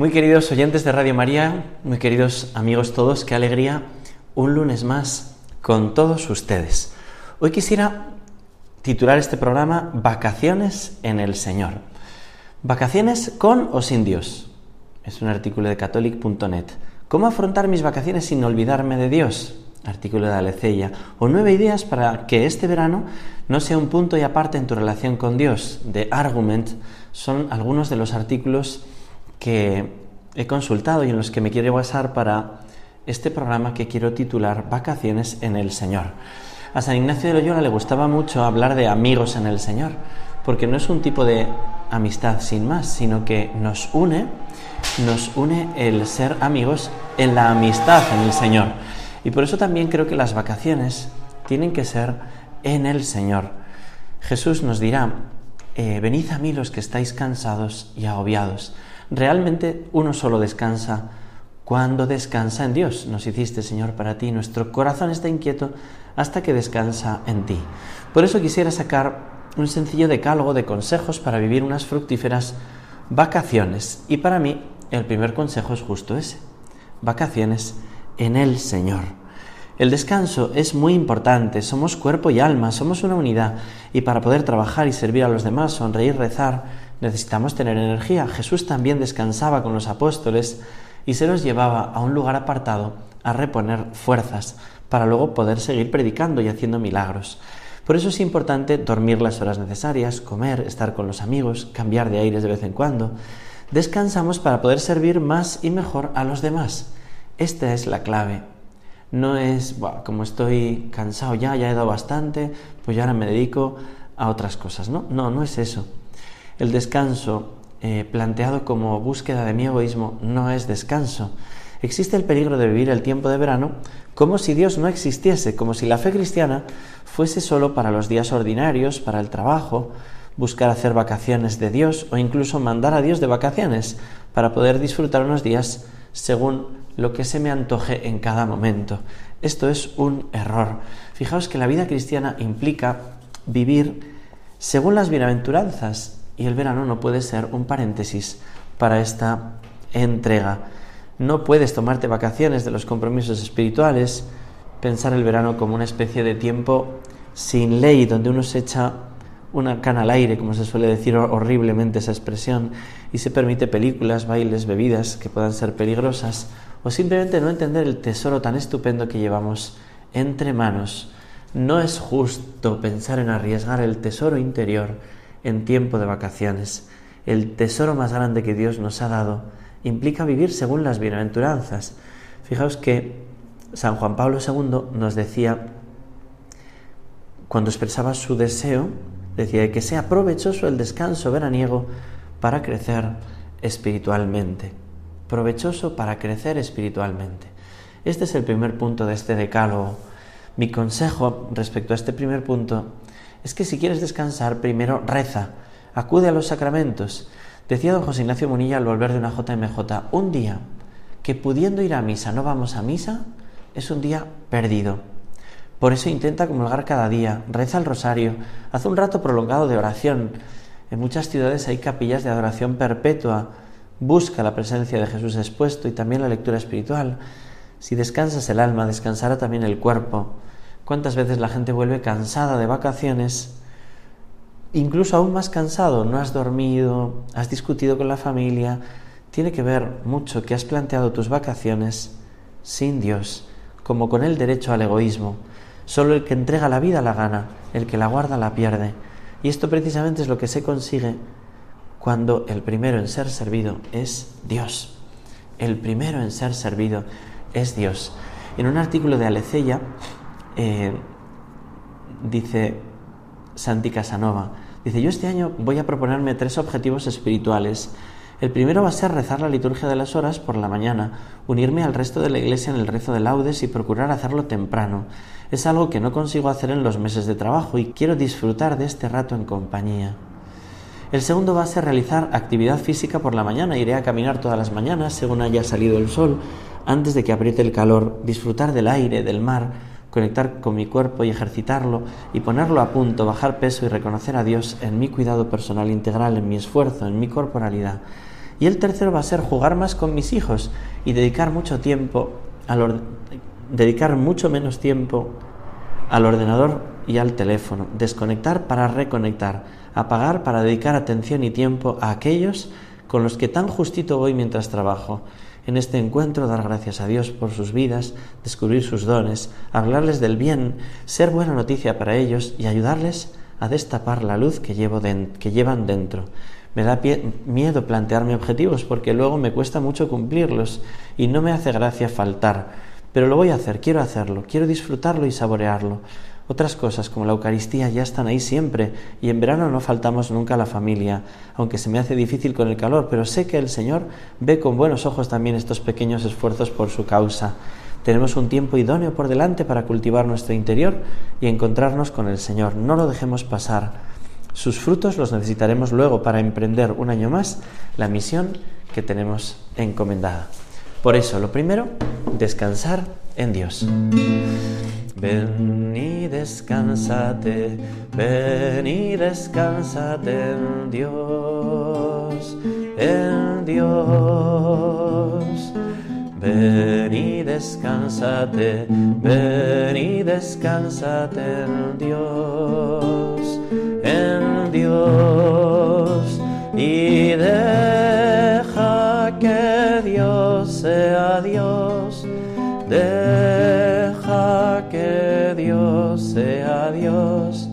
Muy queridos oyentes de Radio María, muy queridos amigos todos, qué alegría un lunes más con todos ustedes. Hoy quisiera titular este programa Vacaciones en el Señor. Vacaciones con o sin Dios. Es un artículo de catholic.net. ¿Cómo afrontar mis vacaciones sin olvidarme de Dios? Artículo de Alecella. O nueve ideas para que este verano no sea un punto y aparte en tu relación con Dios. De Argument son algunos de los artículos que he consultado y en los que me quiero basar para este programa que quiero titular Vacaciones en el Señor. A San Ignacio de Loyola le gustaba mucho hablar de amigos en el Señor, porque no es un tipo de amistad sin más, sino que nos une, nos une el ser amigos en la amistad en el Señor. Y por eso también creo que las vacaciones tienen que ser en el Señor. Jesús nos dirá, eh, venid a mí los que estáis cansados y agobiados Realmente uno solo descansa cuando descansa en Dios. Nos hiciste, Señor, para ti. Nuestro corazón está inquieto hasta que descansa en ti. Por eso quisiera sacar un sencillo decálogo de consejos para vivir unas fructíferas vacaciones. Y para mí el primer consejo es justo ese. Vacaciones en el Señor. El descanso es muy importante, somos cuerpo y alma, somos una unidad y para poder trabajar y servir a los demás, sonreír, rezar, necesitamos tener energía. Jesús también descansaba con los apóstoles y se los llevaba a un lugar apartado a reponer fuerzas para luego poder seguir predicando y haciendo milagros. Por eso es importante dormir las horas necesarias, comer, estar con los amigos, cambiar de aires de vez en cuando. Descansamos para poder servir más y mejor a los demás. Esta es la clave. No es, como estoy cansado ya, ya he dado bastante, pues ya ahora me dedico a otras cosas. No, no, no es eso. El descanso, eh, planteado como búsqueda de mi egoísmo, no es descanso. Existe el peligro de vivir el tiempo de verano como si Dios no existiese, como si la fe cristiana fuese solo para los días ordinarios, para el trabajo, buscar hacer vacaciones de Dios o incluso mandar a Dios de vacaciones para poder disfrutar unos días según lo que se me antoje en cada momento. Esto es un error. Fijaos que la vida cristiana implica vivir según las bienaventuranzas y el verano no puede ser un paréntesis para esta entrega. No puedes tomarte vacaciones de los compromisos espirituales, pensar el verano como una especie de tiempo sin ley, donde uno se echa una cana al aire, como se suele decir horriblemente esa expresión, y se permite películas, bailes, bebidas que puedan ser peligrosas, o simplemente no entender el tesoro tan estupendo que llevamos entre manos. No es justo pensar en arriesgar el tesoro interior en tiempo de vacaciones. El tesoro más grande que Dios nos ha dado implica vivir según las bienaventuranzas. Fijaos que San Juan Pablo II nos decía, cuando expresaba su deseo, decía que sea provechoso el descanso veraniego para crecer espiritualmente. Provechoso para crecer espiritualmente. Este es el primer punto de este decálogo. Mi consejo respecto a este primer punto es que si quieres descansar, primero reza, acude a los sacramentos. Decía don José Ignacio Munilla al volver de una JMJ, un día que pudiendo ir a misa no vamos a misa, es un día perdido. Por eso intenta comulgar cada día, reza el rosario, haz un rato prolongado de oración. En muchas ciudades hay capillas de adoración perpetua. Busca la presencia de Jesús expuesto y también la lectura espiritual. Si descansas el alma, descansará también el cuerpo. ¿Cuántas veces la gente vuelve cansada de vacaciones? Incluso aún más cansado, no has dormido, has discutido con la familia. Tiene que ver mucho que has planteado tus vacaciones sin Dios, como con el derecho al egoísmo. Solo el que entrega la vida la gana, el que la guarda la pierde. Y esto precisamente es lo que se consigue cuando el primero en ser servido es Dios. El primero en ser servido es Dios. En un artículo de Alecella eh, dice Santi Casanova, dice, yo este año voy a proponerme tres objetivos espirituales. El primero va a ser rezar la liturgia de las horas por la mañana, unirme al resto de la iglesia en el rezo de laudes y procurar hacerlo temprano. Es algo que no consigo hacer en los meses de trabajo y quiero disfrutar de este rato en compañía. El segundo va a ser realizar actividad física por la mañana. Iré a caminar todas las mañanas según haya salido el sol, antes de que apriete el calor, disfrutar del aire, del mar, conectar con mi cuerpo y ejercitarlo y ponerlo a punto, bajar peso y reconocer a Dios en mi cuidado personal integral, en mi esfuerzo, en mi corporalidad. Y el tercero va a ser jugar más con mis hijos y dedicar mucho tiempo al dedicar mucho menos tiempo al ordenador y al teléfono, desconectar para reconectar apagar para dedicar atención y tiempo a aquellos con los que tan justito voy mientras trabajo. En este encuentro dar gracias a Dios por sus vidas, descubrir sus dones, hablarles del bien, ser buena noticia para ellos y ayudarles a destapar la luz que, llevo que llevan dentro. Me da miedo plantearme objetivos porque luego me cuesta mucho cumplirlos y no me hace gracia faltar. Pero lo voy a hacer, quiero hacerlo, quiero disfrutarlo y saborearlo. Otras cosas como la Eucaristía ya están ahí siempre y en verano no faltamos nunca a la familia, aunque se me hace difícil con el calor, pero sé que el Señor ve con buenos ojos también estos pequeños esfuerzos por su causa. Tenemos un tiempo idóneo por delante para cultivar nuestro interior y encontrarnos con el Señor. No lo dejemos pasar. Sus frutos los necesitaremos luego para emprender un año más la misión que tenemos encomendada. Por eso, lo primero, descansar en Dios. Ven y descansate, ven y descansate en Dios, en Dios. Ven y descansate, ven y descansate en Dios, en Dios. Y deja que Dios sea Dios. Sea Dios,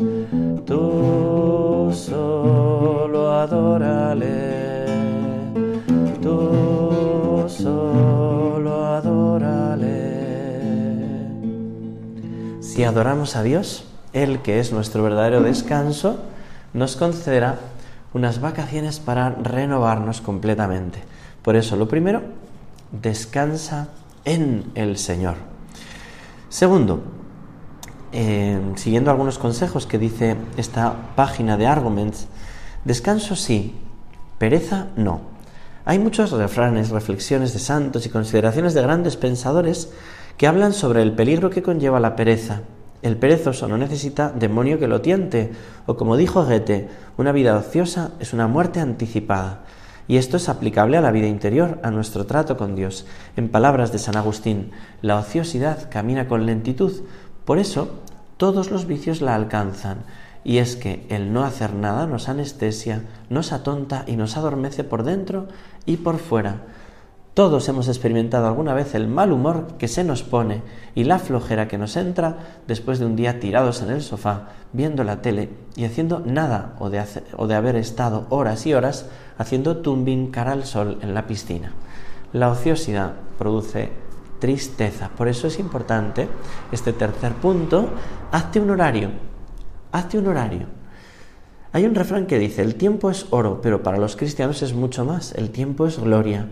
tú solo adórale, tú solo adórale. Si adoramos a Dios, Él que es nuestro verdadero descanso, nos concederá unas vacaciones para renovarnos completamente. Por eso, lo primero, descansa en el Señor. Segundo, siguiendo algunos consejos que dice esta página de Arguments, descanso sí, pereza no. Hay muchos refranes, reflexiones de santos y consideraciones de grandes pensadores que hablan sobre el peligro que conlleva la pereza. El perezoso no necesita demonio que lo tiente, o como dijo Goethe, una vida ociosa es una muerte anticipada. Y esto es aplicable a la vida interior, a nuestro trato con Dios. En palabras de San Agustín, la ociosidad camina con lentitud, por eso, todos los vicios la alcanzan, y es que el no hacer nada nos anestesia, nos atonta y nos adormece por dentro y por fuera. Todos hemos experimentado alguna vez el mal humor que se nos pone y la flojera que nos entra después de un día tirados en el sofá, viendo la tele y haciendo nada o de, haber estado horas y horas haciendo tumbing cara al sol en la piscina. La ociosidad produce tristeza. Por eso es importante este tercer punto, hazte un horario, hazte un horario. Hay un refrán que dice, el tiempo es oro, pero para los cristianos es mucho más, el tiempo es gloria.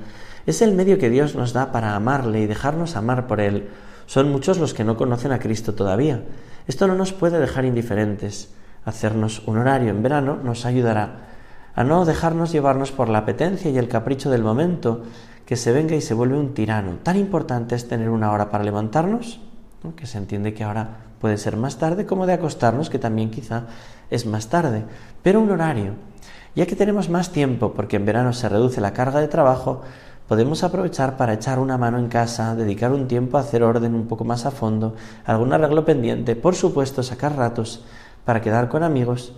Es el medio que Dios nos da para amarle y dejarnos amar por Él. Son muchos los que no conocen a Cristo todavía. Esto no nos puede dejar indiferentes. Hacernos un horario en verano nos ayudará a no dejarnos llevarnos por la apetencia y el capricho del momento, que se venga y se vuelve un tirano. Tan importante es tener una hora para levantarnos, que se entiende que ahora puede ser más tarde, como de acostarnos, que también quizá es más tarde, pero un horario. Ya que tenemos más tiempo, porque en verano se reduce la carga de trabajo, podemos aprovechar para echar una mano en casa, dedicar un tiempo a hacer orden un poco más a fondo, algún arreglo pendiente, por supuesto sacar ratos para quedar con amigos,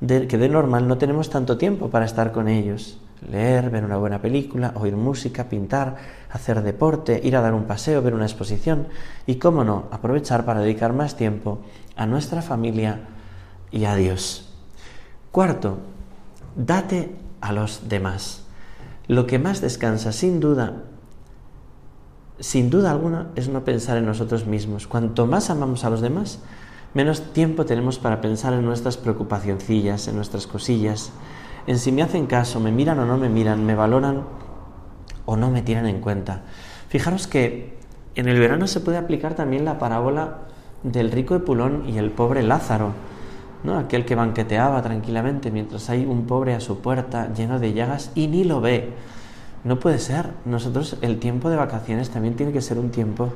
que de normal no tenemos tanto tiempo para estar con ellos leer, ver una buena película, oír música, pintar, hacer deporte, ir a dar un paseo, ver una exposición y, cómo no, aprovechar para dedicar más tiempo a nuestra familia y a Dios. Cuarto, date a los demás. Lo que más descansa, sin duda, sin duda alguna, es no pensar en nosotros mismos. Cuanto más amamos a los demás, menos tiempo tenemos para pensar en nuestras preocupacioncillas, en nuestras cosillas, en si me hacen caso, me miran o no me miran, me valoran o no me tiran en cuenta. Fijaros que en el verano se puede aplicar también la parábola del rico Epulón y el pobre Lázaro, ¿no? aquel que banqueteaba tranquilamente mientras hay un pobre a su puerta lleno de llagas y ni lo ve. No puede ser. Nosotros el tiempo de vacaciones también tiene que ser un tiempo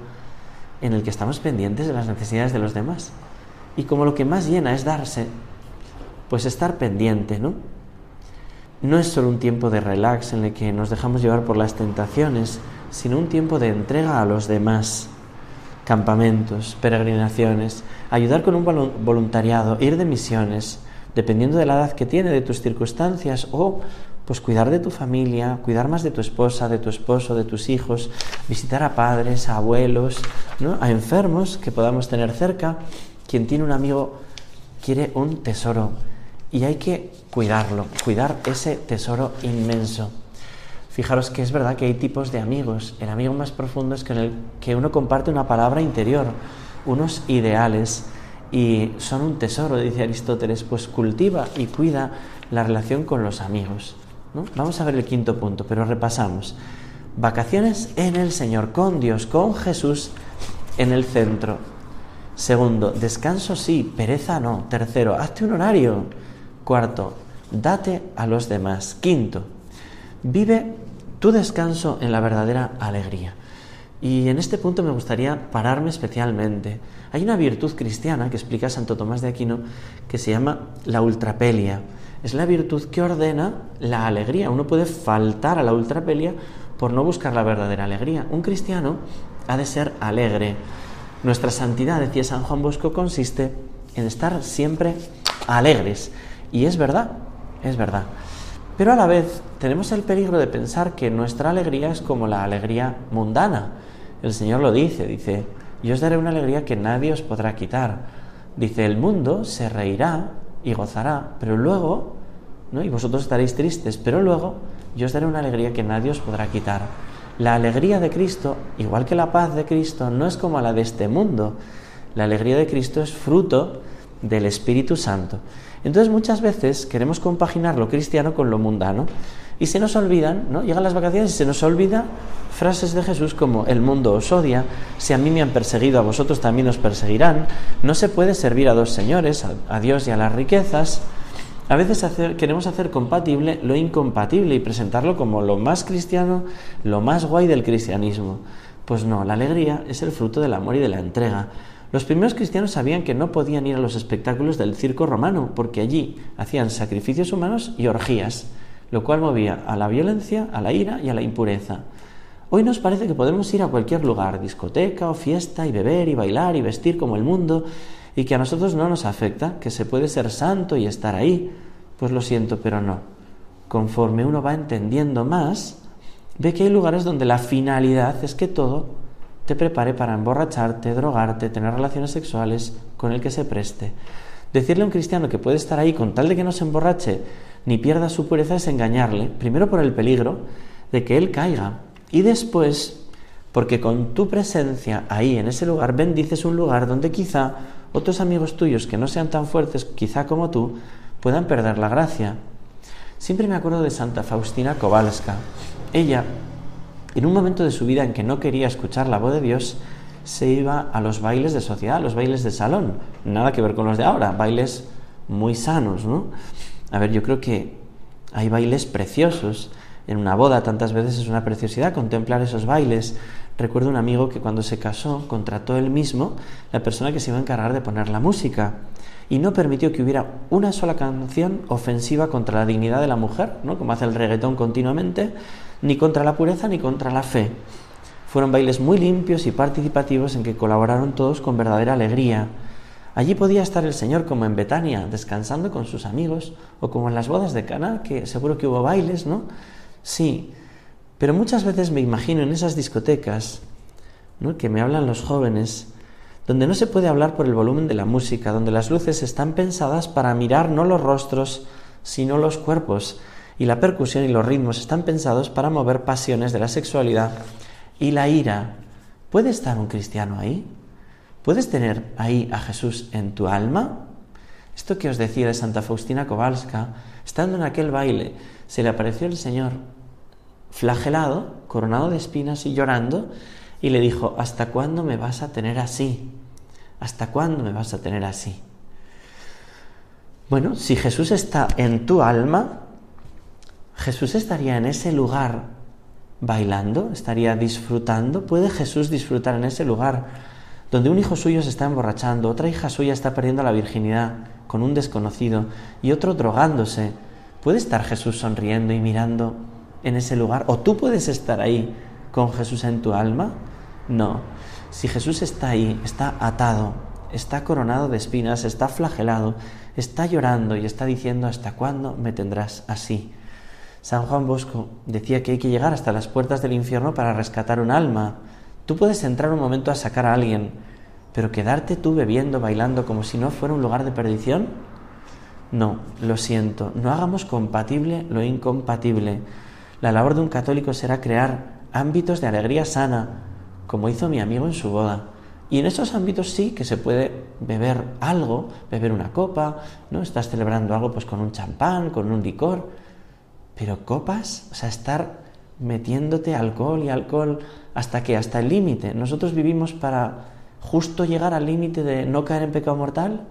en el que estamos pendientes de las necesidades de los demás. Y como lo que más llena es darse, pues estar pendiente, ¿no? No es solo un tiempo de relax en el que nos dejamos llevar por las tentaciones, sino un tiempo de entrega a los demás campamentos, peregrinaciones, ayudar con un voluntariado, ir de misiones, dependiendo de la edad que tiene, de tus circunstancias, o pues cuidar de tu familia, cuidar más de tu esposa, de tu esposo, de tus hijos, visitar a padres, a abuelos, ¿no? a enfermos que podamos tener cerca. Quien tiene un amigo quiere un tesoro y hay que cuidarlo, cuidar ese tesoro inmenso. Fijaros que es verdad que hay tipos de amigos. El amigo más profundo es con el que uno comparte una palabra interior, unos ideales, y son un tesoro, dice Aristóteles, pues cultiva y cuida la relación con los amigos. Vamos a ver el quinto punto, pero repasamos. Vacaciones en el Señor, con Dios, con Jesús en el centro. Segundo, descanso sí, pereza no. Tercero, hazte un horario. Cuarto, date a los demás. Quinto, vive tu descanso en la verdadera alegría. Y en este punto me gustaría pararme especialmente. Hay una virtud cristiana que explica Santo Tomás de Aquino que se llama la ultrapelia. Es la virtud que ordena la alegría. Uno puede faltar a la ultrapelia por no buscar la verdadera alegría. Un cristiano ha de ser alegre. Nuestra santidad, decía San Juan Bosco, consiste en estar siempre alegres. Y es verdad, es verdad. Pero a la vez tenemos el peligro de pensar que nuestra alegría es como la alegría mundana. El Señor lo dice, dice, yo os daré una alegría que nadie os podrá quitar. Dice, el mundo se reirá y gozará, pero luego, ¿no? y vosotros estaréis tristes, pero luego yo os daré una alegría que nadie os podrá quitar. La alegría de Cristo, igual que la paz de Cristo, no es como la de este mundo. La alegría de Cristo es fruto del Espíritu Santo. Entonces muchas veces queremos compaginar lo cristiano con lo mundano y se nos olvidan, ¿no? Llegan las vacaciones y se nos olvida frases de Jesús como el mundo os odia, si a mí me han perseguido, a vosotros también os perseguirán, no se puede servir a dos señores, a, Dios y a las riquezas. A veces queremos hacer compatible lo incompatible y presentarlo como lo más cristiano, lo más guay del cristianismo. Pues no, la alegría es el fruto del amor y de la entrega. Los primeros cristianos sabían que no podían ir a los espectáculos del circo romano, porque allí hacían sacrificios humanos y orgías, lo cual movía a la violencia, a la ira y a la impureza. Hoy nos parece que podemos ir a cualquier lugar, discoteca o fiesta, y beber y bailar y vestir como el mundo, y que a nosotros no nos afecta, que se puede ser santo y estar ahí. Pues lo siento, pero no. Conforme uno va entendiendo más, ve que hay lugares donde la finalidad es que todo te prepare para emborracharte, drogarte, tener relaciones sexuales con el que se preste. Decirle a un cristiano que puede estar ahí con tal de que no se emborrache ni pierda su pureza es engañarle, primero por el peligro de que él caiga y después porque con tu presencia ahí en ese lugar bendices un lugar donde quizá otros amigos tuyos que no sean tan fuertes quizá como tú puedan perder la gracia. Siempre me acuerdo de Santa Faustina Kowalska. Ella en un momento de su vida en que no quería escuchar la voz de Dios, se iba a los bailes de sociedad, a los bailes de salón. Nada que ver con los de ahora, bailes muy sanos, ¿no? A ver, yo creo que hay bailes preciosos. En una boda tantas veces es una preciosidad contemplar esos bailes. Recuerdo un amigo que cuando se casó contrató él mismo la persona que se iba a encargar de poner la música y no permitió que hubiera una sola canción ofensiva contra la dignidad de la mujer, ¿no? como hace el reggaetón continuamente, ni contra la pureza ni contra la fe. Fueron bailes muy limpios y participativos en que colaboraron todos con verdadera alegría. Allí podía estar el Señor como en Betania, descansando con sus amigos, o como en las bodas de Cana, que seguro que hubo bailes, ¿no? Sí, pero muchas veces me imagino en esas discotecas, ¿no? que me hablan los jóvenes, donde no se puede hablar por el volumen de la música, donde las luces están pensadas para mirar no los rostros, sino los cuerpos, Y la percusión y los ritmos están pensados para mover pasiones de la sexualidad y la ira. ¿Puede estar un cristiano ahí? ¿Puedes tener ahí a Jesús en tu alma? Esto que os decía de Santa Faustina Kowalska, estando en aquel baile, se le apareció el Señor flagelado, coronado de espinas y llorando, y le dijo, ¿hasta cuándo me vas a tener así? ¿Hasta cuándo me vas a tener así? Bueno, si Jesús está en tu alma, Jesús estaría en ese lugar bailando, estaría disfrutando. ¿Puede Jesús disfrutar en ese lugar donde un hijo suyo se está emborrachando, otra hija suya está perdiendo la virginidad con un desconocido y otro drogándose? ¿Puede estar Jesús sonriendo y mirando en ese lugar? ¿O tú puedes estar ahí con Jesús en tu alma? No. Si Jesús está ahí, está atado, está coronado de espinas, está flagelado, está llorando y está diciendo, ¿hasta cuándo me tendrás así? San Juan Bosco decía que hay que llegar hasta las puertas del infierno para rescatar un alma. Tú puedes entrar un momento a sacar a alguien, pero quedarte tú bebiendo, bailando como si no fuera un lugar de perdición, no, lo siento, no hagamos compatible lo incompatible. La labor de un católico será crear ámbitos de alegría sana, como hizo mi amigo en su boda. Y en esos ámbitos sí que se puede beber algo, beber una copa, ¿no? Estás celebrando algo pues con un champán, con un licor, pero copas, o sea, estar metiéndote alcohol y alcohol hasta que hasta el límite. Nosotros vivimos para justo llegar al límite de no caer en pecado mortal.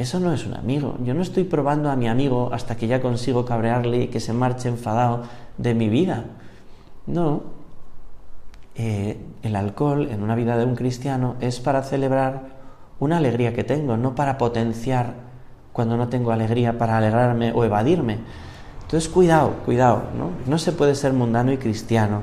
Eso no es un amigo. Yo no estoy probando a mi amigo hasta que ya consigo cabrearle y que se marche enfadado de mi vida. No, eh, el alcohol en una vida de un cristiano es para celebrar una alegría que tengo, no para potenciar cuando no tengo alegría, para alegrarme o evadirme. Entonces, cuidado, cuidado, ¿no? No se puede ser mundano y cristiano.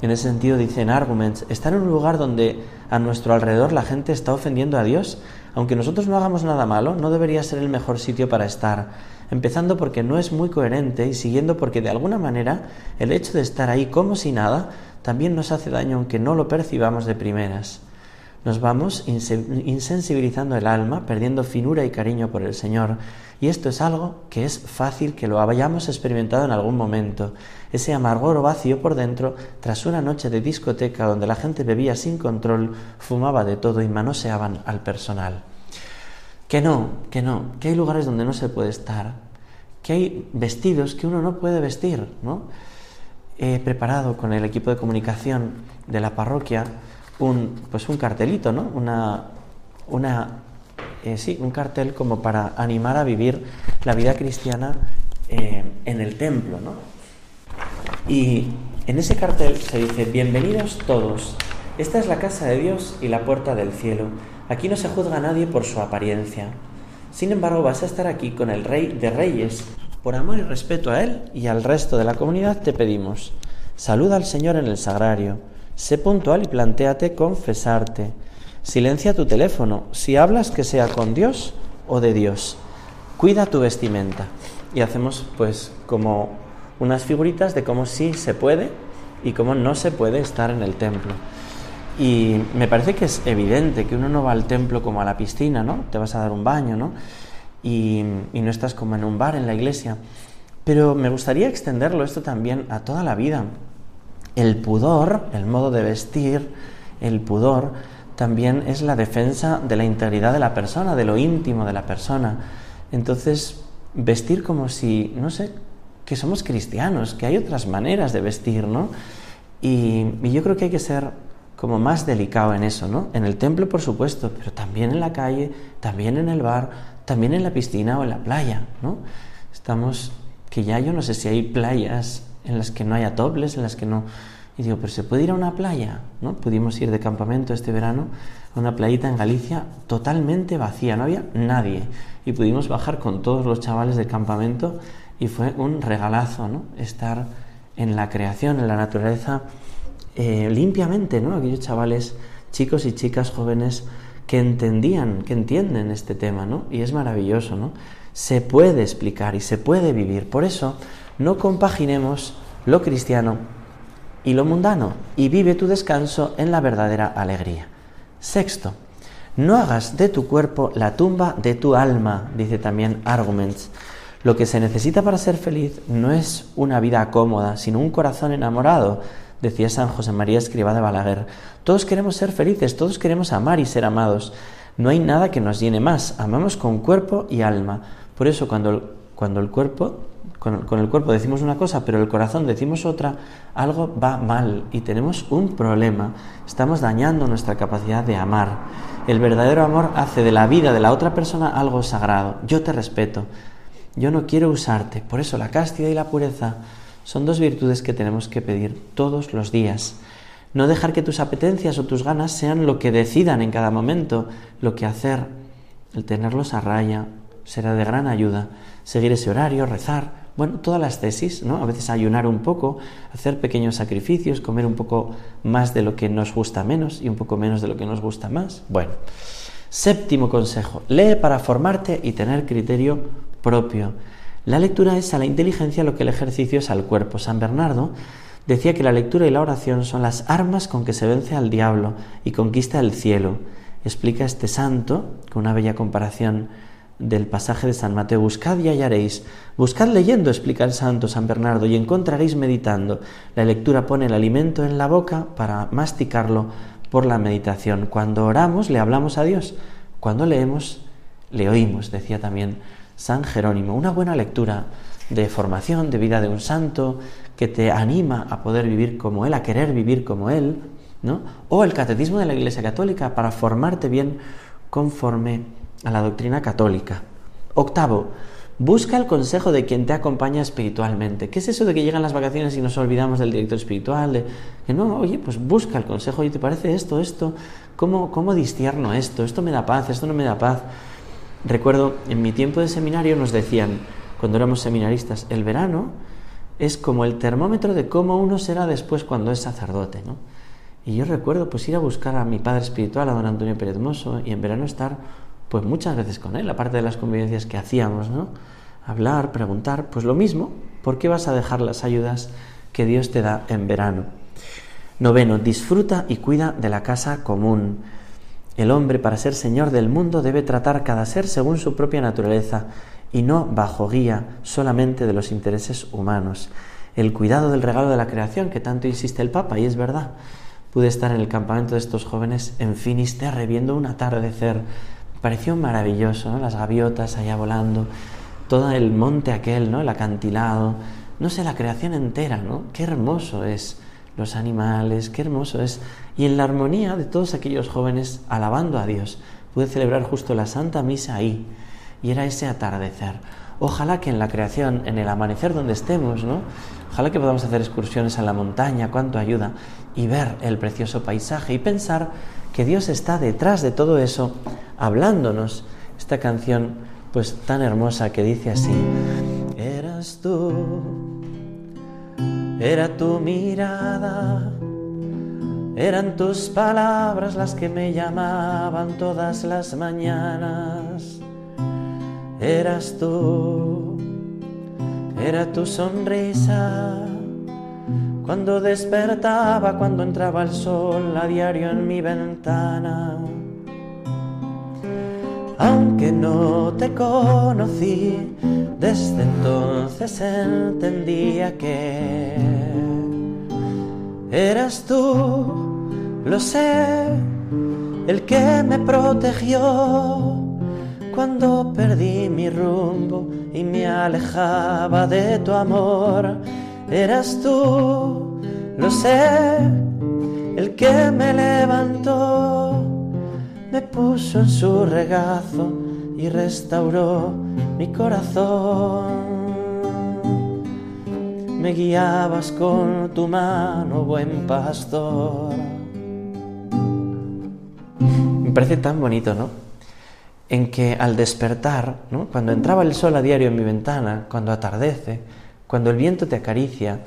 En ese sentido, dicen Arguments, estar en un lugar donde a nuestro alrededor la gente está ofendiendo a Dios, aunque nosotros no hagamos nada malo, no debería ser el mejor sitio para estar. Empezando porque no es muy coherente y siguiendo porque de alguna manera el hecho de estar ahí como si nada también nos hace daño aunque no lo percibamos de primeras. Nos vamos insensibilizando el alma, perdiendo finura y cariño por el Señor. Y esto es algo que es fácil que lo hayamos experimentado en algún momento. Ese amargor vacío por dentro tras una noche de discoteca donde la gente bebía sin control, fumaba de todo y manoseaban al personal. Que no, que no, que hay lugares donde no se puede estar, que hay vestidos que uno no puede vestir, ¿no? he preparado con el equipo de comunicación de la parroquia un, pues un cartelito, ¿no? Una, una eh, sí, un cartel como para animar a vivir la vida cristiana eh, en el templo, ¿no? Y en ese cartel se dice, bienvenidos todos, esta es la casa de Dios y la puerta del cielo. Aquí no se juzga a nadie por su apariencia. Sin embargo, vas a estar aquí con el Rey de Reyes por amor y respeto a Él y al resto de la comunidad te pedimos, saluda al Señor en el sagrario, sé puntual y plantéate confesarte, silencia tu teléfono, si hablas que sea con Dios o de Dios, cuida tu vestimenta. Y hacemos pues como unas figuritas de cómo sí se puede y cómo no se puede estar en el templo. Y me parece que es evidente que uno no va al templo como a la piscina, ¿no? Te vas a dar un baño, ¿no? y, no estás como en un bar en la iglesia. Pero me gustaría extenderlo esto también a toda la vida. El pudor, el modo de vestir, el pudor, también es la defensa de la integridad de la persona, de lo íntimo de la persona. Entonces, vestir como si, no sé, que somos cristianos, que hay otras maneras de vestir, ¿no? Y, y, yo creo que hay que ser como más delicado en eso, ¿no? En el templo, por supuesto, pero también en la calle, también en el bar, también en la piscina o en la playa, ¿no? Estamos, que ya yo no sé si hay playas en las que no haya tobles, en las que no... Y digo, pero se puede ir a una playa, ¿no? Pudimos ir de campamento este verano a una playita en Galicia totalmente vacía, no había nadie. Y pudimos bajar con todos los chavales del campamento y fue un regalazo, ¿no? Estar en la creación, en la naturaleza, eh, limpiamente, ¿no? Aquellos chavales, chicos y chicas jóvenes que entendían, que entienden este tema, ¿no? Y es maravilloso, ¿no? Se puede explicar y se puede vivir. Por eso, no compaginemos lo cristiano y lo mundano y vive tu descanso en la verdadera alegría. Sexto, no hagas de tu cuerpo la tumba de tu alma, dice también Arguments. Lo que se necesita para ser feliz no es una vida cómoda, sino un corazón enamorado, decía San José María Escribá de Balaguer. Todos queremos ser felices, todos queremos amar y ser amados. No hay nada que nos llene más. Amamos con cuerpo y alma. Por eso cuando, cuando el cuerpo, con, el cuerpo decimos una cosa, pero el corazón decimos otra, algo va mal y tenemos un problema. Estamos dañando nuestra capacidad de amar. El verdadero amor hace de la vida de la otra persona algo sagrado. Yo te respeto. Yo no quiero usarte. Por eso la castidad y la pureza son dos virtudes que tenemos que pedir todos los días. No dejar que tus apetencias o tus ganas sean lo que decidan en cada momento lo que hacer. El tenerlos a raya será de gran ayuda. Seguir ese horario, rezar, bueno, todas las tesis, ¿no? A veces ayunar un poco, hacer pequeños sacrificios, comer un poco más de lo que nos gusta menos y un poco menos de lo que nos gusta más. Bueno, séptimo consejo, lee para formarte y tener criterio propio. La lectura es a la inteligencia lo que el ejercicio es al cuerpo. San Bernardo decía que la lectura y la oración son las armas con que se vence al diablo y conquista el cielo. Explica este santo, con una bella comparación del pasaje de San Mateo, buscad y hallaréis, buscad leyendo, explica el santo San Bernardo, y encontraréis meditando. La lectura pone el alimento en la boca para masticarlo por la meditación. Cuando oramos le hablamos a Dios, cuando leemos le oímos, decía también San Jerónimo. Una buena lectura de formación, de vida de un santo, que te anima a poder vivir como Él, a querer vivir como Él, ¿no? O el catecismo de la Iglesia Católica para formarte bien conforme a la doctrina católica. Octavo, busca el consejo de quien te acompaña espiritualmente. ¿Qué es eso de que llegan las vacaciones y nos olvidamos del director espiritual? Que no, oye, pues busca el consejo. ¿y ¿te parece esto, esto? ¿Cómo, ¿Cómo distierno esto? ¿Esto me da paz? ¿Esto no me da paz? Recuerdo, en mi tiempo de seminario nos decían, cuando éramos seminaristas, el verano es como el termómetro de cómo uno será después cuando es sacerdote, ¿no? Y yo recuerdo pues ir a buscar a mi padre espiritual, a don Antonio Pérez Mosso, y en verano estar pues muchas veces con él, aparte de las convivencias que hacíamos, ¿no? Hablar, preguntar, pues lo mismo, ¿por qué vas a dejar las ayudas que Dios te da en verano? Noveno, disfruta y cuida de la casa común. El hombre, para ser señor del mundo, debe tratar cada ser según su propia naturaleza y no bajo guía solamente de los intereses humanos. El cuidado del regalo de la creación, que tanto insiste el Papa, y es verdad. Pude estar en el campamento de estos jóvenes en Finisterre viendo un atardecer pareció maravilloso. Las gaviotas allá volando, todo el monte aquel, ¿no? El acantilado, no sé, la creación entera, ¿no? Qué hermoso es los animales, qué hermoso es. Y en la armonía de todos aquellos jóvenes alabando a Dios, pude celebrar justo la Santa Misa ahí. Y era ese atardecer. Ojalá que en la creación, en el amanecer donde estemos, ¿no? Ojalá que podamos hacer excursiones a la montaña, cuánto ayuda, y ver el precioso paisaje y pensar que Dios está detrás de todo eso, hablándonos. Esta canción, pues tan hermosa que dice así, eras tú, era tu mirada, eran tus palabras las que me llamaban todas las mañanas, eras tú, era tu sonrisa cuando despertaba, cuando entraba el sol a diario en mi ventana. Aunque no te conocí, desde entonces entendía que eras tú, lo sé, el que me protegió cuando perdí mi rumbo y me alejaba de tu amor eras tú, lo sé, el que me levantó, me puso en su regazo y restauró mi corazón. Me guiabas con tu mano, buen pastor. Me parece tan bonito, ¿no? En que al despertar, ¿no? cuando entraba el sol a diario en mi ventana, cuando atardece, cuando el viento te acaricia,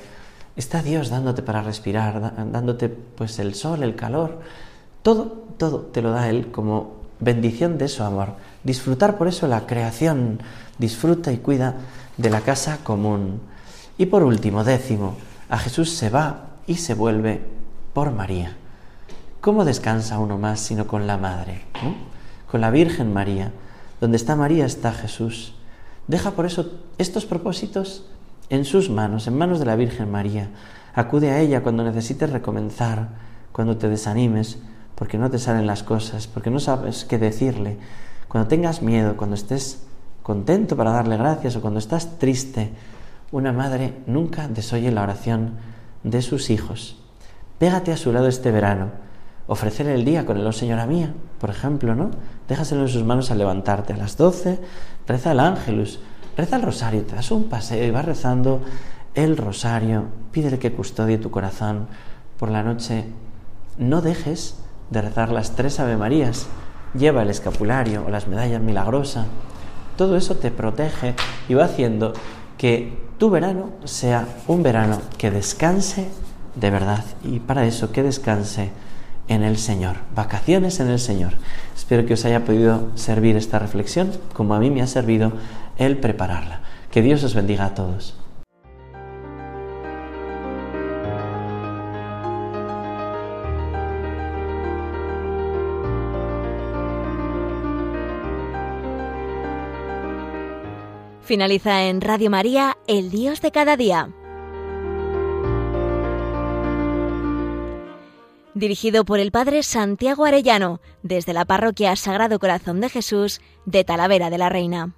está Dios dándote para respirar, dándote pues el sol, el calor, todo, todo te lo da Él como bendición de su amor. Disfrutar por eso la creación, disfruta y cuida de la casa común. Y por último, décimo, a Jesús se va y se vuelve por María. ¿Cómo descansa uno más sino con la Madre? Con la Virgen María. Donde está María está Jesús. Deja por eso estos propósitos en sus manos, en manos de la Virgen María. Acude a ella cuando necesites recomenzar, cuando te desanimes, porque no te salen las cosas, porque no sabes qué decirle, cuando tengas miedo, cuando estés contento para darle gracias o cuando estás triste. Una madre nunca desoye la oración de sus hijos. Pégate a su lado este verano. Ofrecerle el día con el Oh Señora mía, por ejemplo, ¿no? Déjaselo en sus manos al levantarte. A las doce, reza el ángelus, reza el rosario, te das un paseo y vas rezando el rosario. Pídele que custodie tu corazón por la noche. No dejes de rezar las tres Ave Marías. Lleva el escapulario o las medallas milagrosas. Todo eso te protege y va haciendo que tu verano sea un verano que descanse de verdad y para eso que descanse en el Señor, vacaciones en el Señor. Espero que os haya podido servir esta reflexión como a mí me ha servido el prepararla. Que Dios os bendiga a todos. Finaliza en Radio María, El Dios de cada día. Dirigido por el Padre Santiago Arellano, desde la Parroquia Sagrado Corazón de Jesús de Talavera de la Reina.